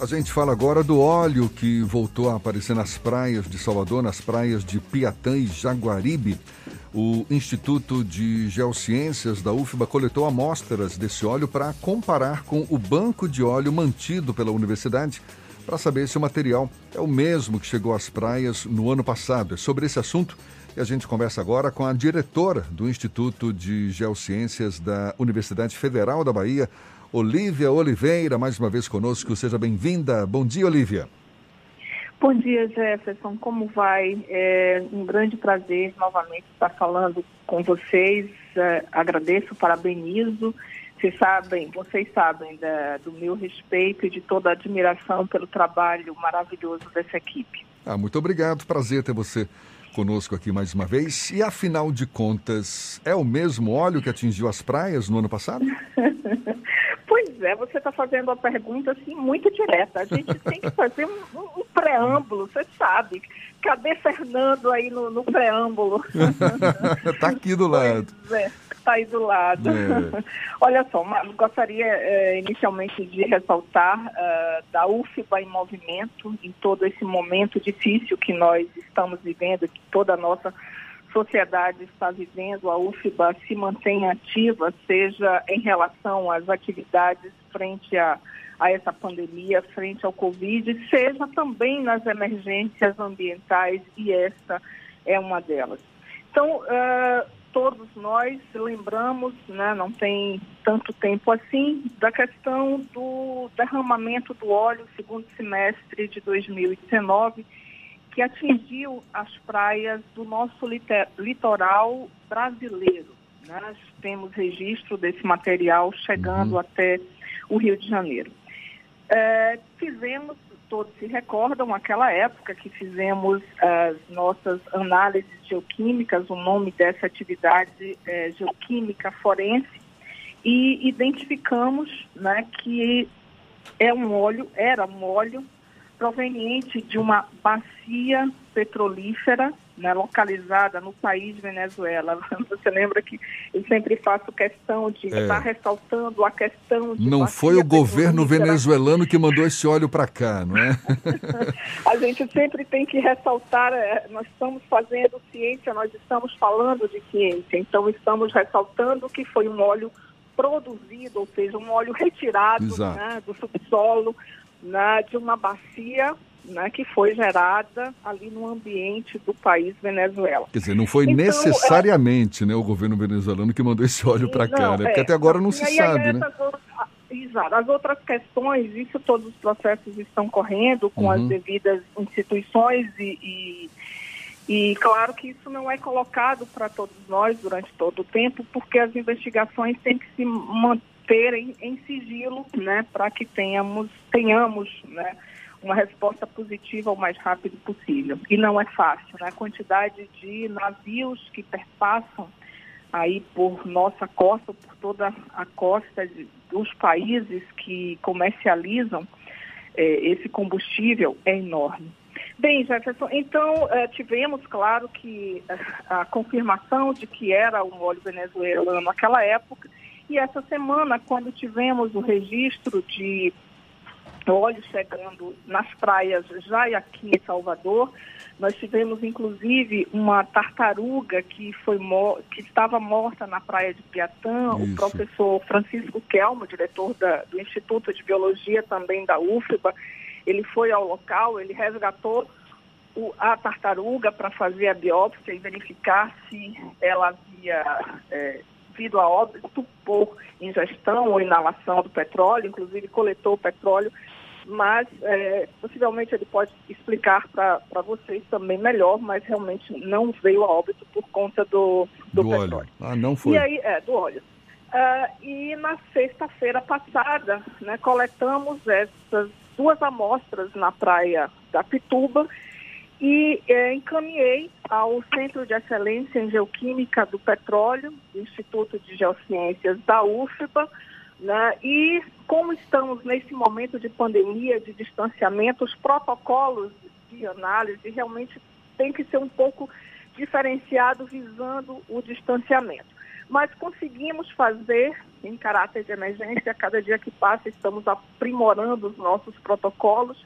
A gente fala agora do óleo que voltou a aparecer nas praias de Salvador, nas praias de Piatã e Jaguaribe. O Instituto de Geociências da UFBA coletou amostras desse óleo para comparar com o banco de óleo mantido pela universidade para saber se o material é o mesmo que chegou às praias no ano passado. É sobre esse assunto que a gente conversa agora com a diretora do Instituto de Geociências da Universidade Federal da Bahia, Olívia Oliveira, mais uma vez conosco. Seja bem-vinda. Bom dia, Olívia. Bom dia, Jefferson. Como vai? É um grande prazer novamente estar falando com vocês. É, agradeço, parabenizo. Vocês sabem, vocês sabem da, do meu respeito e de toda a admiração pelo trabalho maravilhoso dessa equipe. Ah, muito obrigado. Prazer ter você conosco aqui mais uma vez. E afinal de contas, é o mesmo óleo que atingiu as praias no ano passado? É, você está fazendo uma pergunta assim muito direta. A gente tem que fazer um, um, preâmbulo, você sabe. Cadê Fernando aí no, no preâmbulo? Está aqui do lado. Pois é, está aí do lado. É. Olha só, gostaria é, inicialmente de ressaltar uh, da UFBA em movimento, em todo esse momento difícil que nós estamos vivendo, que toda a nossa sociedade está vivendo, a UFBA se mantém ativa, seja em relação às atividades frente a, a essa pandemia, frente ao Covid, seja também nas emergências ambientais, e essa é uma delas. Então, uh, todos nós lembramos, né, não tem tanto tempo assim, da questão do derramamento do óleo segundo semestre de 2019, que atingiu as praias do nosso litoral brasileiro. Nós temos registro desse material chegando uhum. até o Rio de Janeiro. É, fizemos, todos se recordam, aquela época que fizemos as nossas análises geoquímicas, o nome dessa atividade é geoquímica forense, e identificamos né, que é um óleo, era um óleo proveniente de uma bacia petrolífera né, localizada no país Venezuela. Você lembra que eu sempre faço questão de é. estar ressaltando a questão de. Não foi o governo venezuelano que mandou esse óleo para cá, não é? a gente sempre tem que ressaltar, é, nós estamos fazendo ciência, nós estamos falando de ciência, então estamos ressaltando que foi um óleo produzido, ou seja, um óleo retirado né, do subsolo né, de uma bacia né, que foi gerada ali no ambiente do país Venezuela. Quer dizer, não foi então, necessariamente é... né, o governo venezuelano que mandou esse óleo para cá, né? Porque é, até agora não se sabe, né? Outras, exato. As outras questões, isso todos os processos estão correndo com uhum. as devidas instituições e, e, e claro que isso não é colocado para todos nós durante todo o tempo, porque as investigações têm que se manter terem em sigilo, né, para que tenhamos, tenhamos, né, uma resposta positiva o mais rápido possível. E não é fácil, né? A quantidade de navios que perpassam aí por nossa costa, por toda a costa de, dos países que comercializam eh, esse combustível é enorme. Bem, Jefferson, então eh, tivemos, claro, que eh, a confirmação de que era um óleo venezuelano naquela época, e essa semana, quando tivemos o registro de óleo chegando nas praias já aqui em Salvador, nós tivemos inclusive uma tartaruga que foi que estava morta na praia de Piatã. Isso. O professor Francisco Kelmo, diretor da, do Instituto de Biologia também da UFBA, ele foi ao local, ele resgatou o, a tartaruga para fazer a biópsia e verificar se ela havia é, vindo a óbito por ingestão ou inalação do petróleo, inclusive coletou o petróleo, mas é, possivelmente ele pode explicar para vocês também melhor, mas realmente não veio a óbito por conta do, do, do petróleo. Óleo. Ah, não foi. E aí, é, do óleo. Uh, e na sexta-feira passada, né, coletamos essas duas amostras na praia da Pituba e é, encaminhei ao Centro de Excelência em Geoquímica do Petróleo, Instituto de Geociências da UFBA, né? e como estamos nesse momento de pandemia, de distanciamento, os protocolos de análise realmente tem que ser um pouco diferenciado visando o distanciamento. mas conseguimos fazer em caráter de emergência, cada dia que passa estamos aprimorando os nossos protocolos,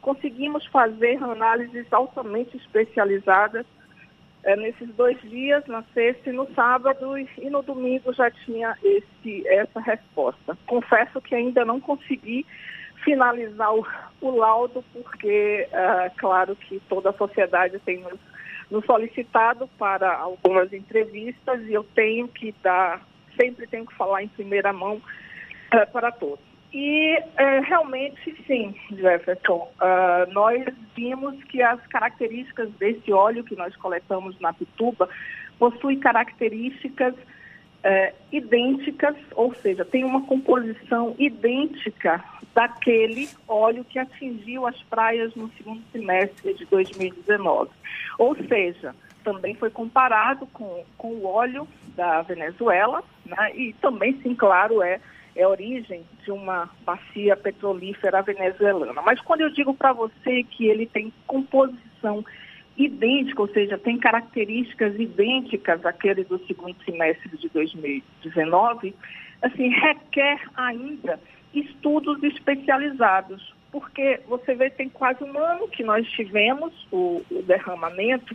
conseguimos fazer análises altamente especializadas é, nesses dois dias, na sexta e no sábado, e, no domingo já tinha esse, essa resposta. Confesso que ainda não consegui finalizar o, o laudo, porque, uh, claro que toda a sociedade tem nos, nos, solicitado para algumas entrevistas e eu tenho que dar, sempre tenho que falar em primeira mão uh, para todos. E uh, realmente, sim, Jefferson, nós vimos que as características desse óleo que nós coletamos na Pituba possuem características idênticas, ou seja, tem uma composição idêntica daquele óleo que atingiu as praias no segundo semestre de 2019. Ou seja, também foi comparado com, com o óleo da Venezuela, né? e também, sim, claro, é, é origem de uma bacia petrolífera venezuelana. Mas quando eu digo para você que ele tem composição idêntica, ou seja, tem características idênticas àquele do segundo semestre de 2019, assim, requer ainda estudos especializados, porque você vê tem quase um ano que nós tivemos o, o derramamento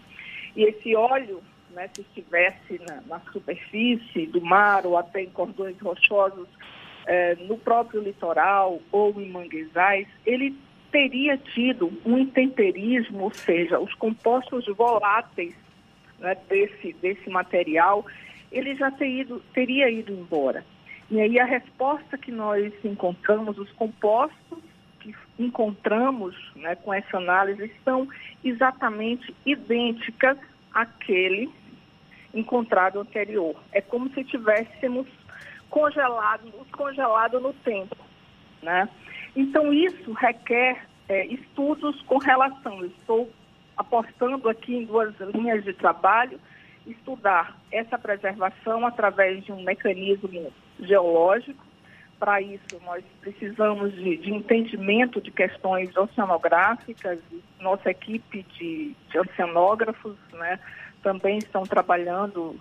e esse óleo, né, se estivesse na, na, superfície do mar ou até em cordões rochosos eh, no próprio litoral ou em manguezais, ele teria tido um intemperismo, ou seja, os compostos voláteis né, desse, desse material, ele já ter ido, teria ido embora. E aí a resposta que nós encontramos, os compostos que encontramos né, com essa análise são exatamente idênticas àquele encontrado anterior. É como se tivéssemos congelado, congelado no tempo. Né? Então isso requer é, estudos com relação. Eu estou apostando aqui em duas linhas de trabalho, estudar essa preservação através de um mecanismo geológico. Para isso, nós precisamos de, de, entendimento de questões oceanográficas. Nossa equipe de, de oceanógrafos né, também estão trabalhando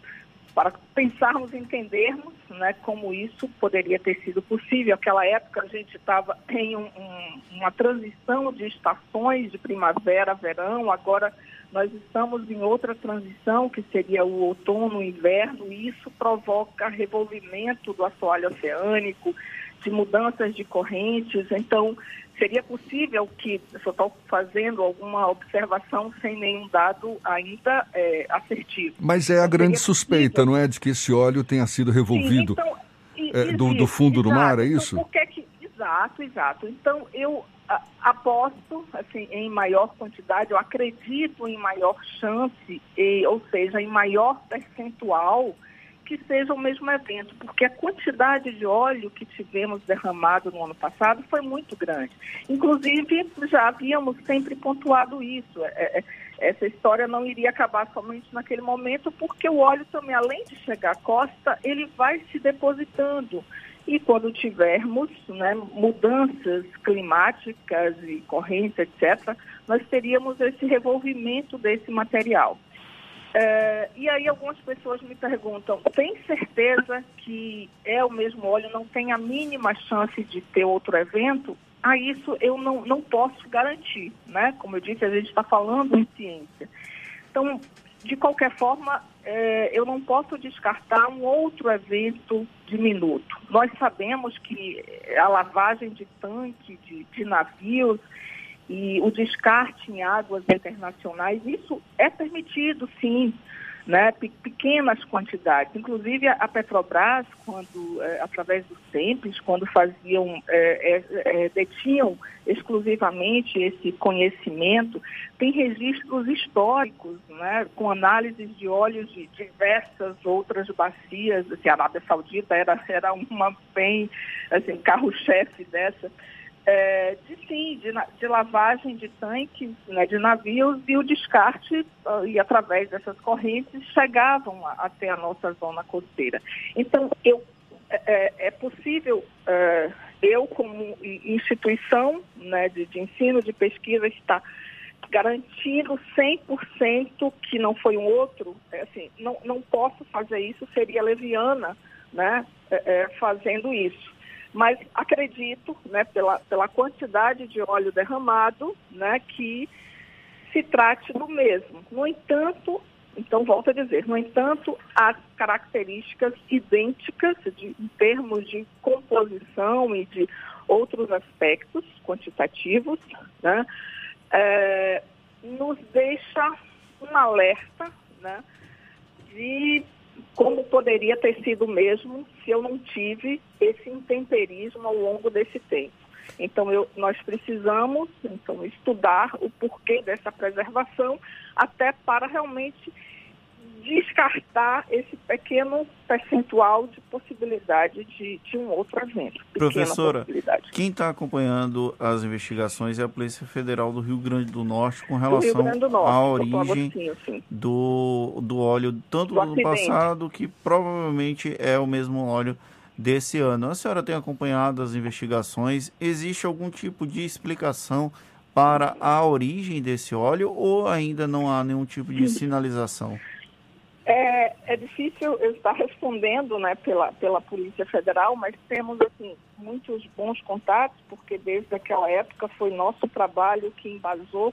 para pensarmos e entendermos né, como isso poderia ter sido possível. Aquela época a gente estava em um, um, uma transição de estações de primavera, verão, agora nós estamos em outra transição, que seria o outono, inverno, e isso provoca revolvimento do assoalho oceânico, de mudanças de correntes. Então, seria possível que, eu estou fazendo alguma observação sem nenhum dado ainda é, assertivo. Mas é a grande suspeita, não é, de que esse óleo tenha sido revolvido Sim, então, é, do, do, fundo exato. do mar, é isso? Então, que, exato, exato. Então, eu aposto assim, em maior quantidade, eu acredito em maior chance, e, ou seja, em maior percentual que seja o mesmo evento, porque a quantidade de óleo que tivemos derramado no ano passado foi muito grande. Inclusive, já havíamos sempre pontuado isso. É, é, essa história não iria acabar somente naquele momento, porque o óleo também, além de chegar à costa, ele vai se depositando e quando tivermos né, mudanças climáticas e correntes, etc., nós teríamos esse revolvimento desse material. É, e aí algumas pessoas me perguntam, tem certeza que é o mesmo óleo, não tem a mínima chance de ter outro evento? A isso eu não, não posso garantir, né? Como eu disse, a gente está falando em ciência. Então, de qualquer forma, é, eu não posso descartar um outro evento diminuto. Nós sabemos que a lavagem de tanque, de, de navios e o descarte em águas internacionais, isso é permitido, sim né, pequenas quantidades. Inclusive a Petrobras, quando é, através do SEMPES, quando faziam, é, é, é, detinham exclusivamente esse conhecimento, tem registros históricos, né, com análises de óleos de diversas outras bacias. Assim, a Arábia Saudita era, era uma bem assim, carro-chefe dessa é, de sim, de, de, lavagem de tanques, né, de navios e o descarte uh, e através dessas correntes chegavam a, até a nossa zona costeira. Então eu é, é, é possível uh, eu como instituição né, de, de ensino de pesquisa estar garantindo 100% que não foi um outro, é assim, não, não posso fazer isso, seria leviana, né, é, é, fazendo isso. Mas acredito, né, pela, pela quantidade de óleo derramado, né, que se trate do mesmo. No entanto, então volto a dizer, no entanto, as características idênticas de, em termos de composição e de outros aspectos quantitativos, né, é, nos deixa um alerta né, de como poderia ter sido mesmo se eu não tive esse intemperismo ao longo desse tempo. Então, eu, nós precisamos então, estudar o porquê dessa preservação, até para realmente descartar esse pequeno percentual de possibilidade de, de um outro evento. Professora, quem está acompanhando as investigações é a Polícia Federal do Rio Grande do Norte com relação Norte, à origem do, do óleo, tanto do, do passado, que provavelmente é o mesmo óleo desse ano. A senhora tem acompanhado as investigações? Existe algum tipo de explicação para a origem desse óleo ou ainda não há nenhum tipo de sinalização? É, é difícil eu estar respondendo né, pela, pela Polícia Federal, mas temos assim, muitos bons contatos, porque desde aquela época foi nosso trabalho que embasou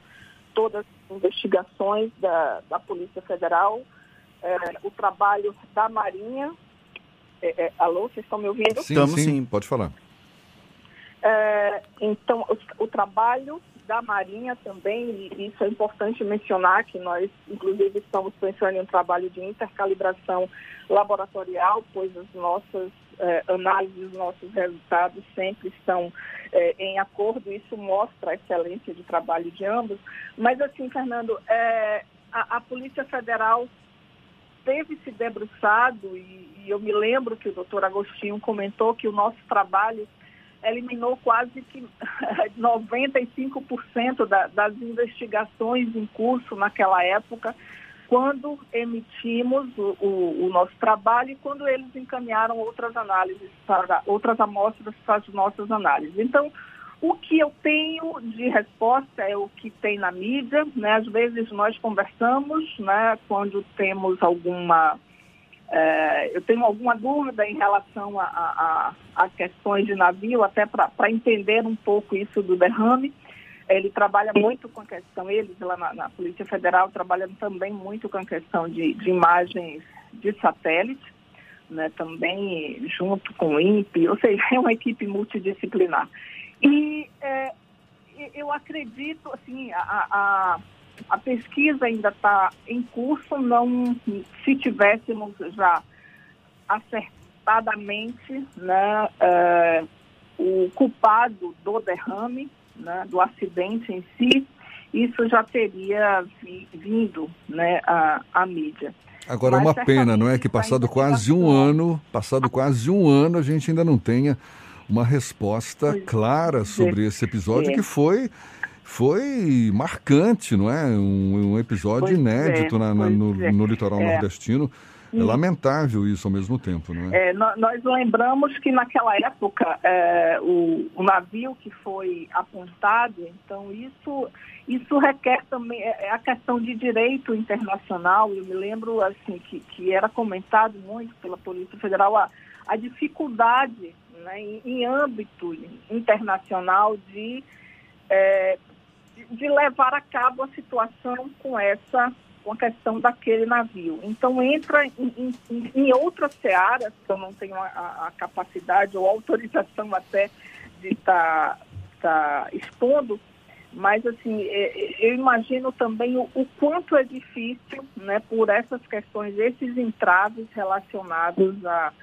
todas as investigações da, da Polícia Federal, é, o trabalho da Marinha. É, é alô, vocês estão me ouvindo? Sim, Estamos sim, pode falar. É, então, o, o trabalho da Marinha também, e isso é importante mencionar, que nós, inclusive, estamos pensando em um trabalho de intercalibração laboratorial, pois as nossas eh, análises, nossos resultados sempre estão eh, em acordo, isso mostra a excelência de trabalho de ambos. Mas, assim, Fernando, eh, a, a, Polícia Federal teve se debruçado, e, e eu me lembro que o doutor Agostinho comentou que o nosso trabalho eliminou quase que 95% da, das investigações em curso naquela época, quando emitimos o, o, o, nosso trabalho e quando eles encaminharam outras análises para outras amostras para as nossas análises. Então, o que eu tenho de resposta é o que tem na mídia, né? Às vezes nós conversamos, né? Quando temos alguma é, eu tenho alguma dúvida em relação a, a, a questões de navio, até para entender um pouco isso do derrame. Ele trabalha muito com a questão, eles lá na, na Polícia Federal trabalham também muito com a questão de, de imagens de satélite, né, também junto com o INPE, ou seja, é uma equipe multidisciplinar. E é, eu acredito, assim, a, a a pesquisa ainda está em curso, não se tivéssemos já acertadamente né, uh, o culpado do derrame, né, do acidente em si, isso já teria vi, vindo né, à, à mídia. Agora, Mas, uma pena, não é? Que passado quase um ano, passado quase um ano, a gente ainda não tenha uma resposta clara sobre esse episódio que foi foi marcante, não é? Um, um episódio pois inédito é, na, na, no, é. no, litoral é. nordestino. É lamentável isso ao mesmo tempo, não é? é nós lembramos que naquela época é, o, o, navio que foi apontado, então isso, isso requer também é, é a questão de direito internacional. Eu me lembro assim que, que era comentado muito pela Polícia Federal a, a dificuldade né, em, em âmbito internacional de é, de levar a cabo a situação com essa com a questão daquele navio. Então entra em, em, em outras searas, que eu não tenho a, a capacidade ou autorização até de estar tá, tá expondo, mas assim, é, é, eu imagino também o, o, quanto é difícil, né, por essas questões, esses entraves relacionados a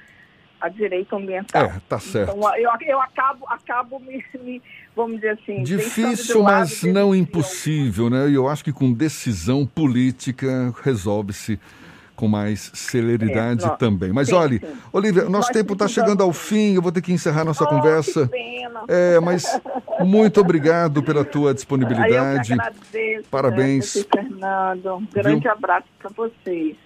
a direito ambiental. É, tá certo. Então, eu, eu acabo, acabo me, me, vamos dizer assim... Difícil, mas não impossível, né? E eu acho que com decisão política resolve-se com mais celeridade é, também. Mas sim, olha, sim. Olivia, nosso Nós tempo está chegando ao fim, eu vou ter que encerrar nossa oh, conversa. Que pena. É, mas muito obrigado pela tua disponibilidade. Eu agradeço, Parabéns. Fernando. Um grande Viu? abraço para vocês.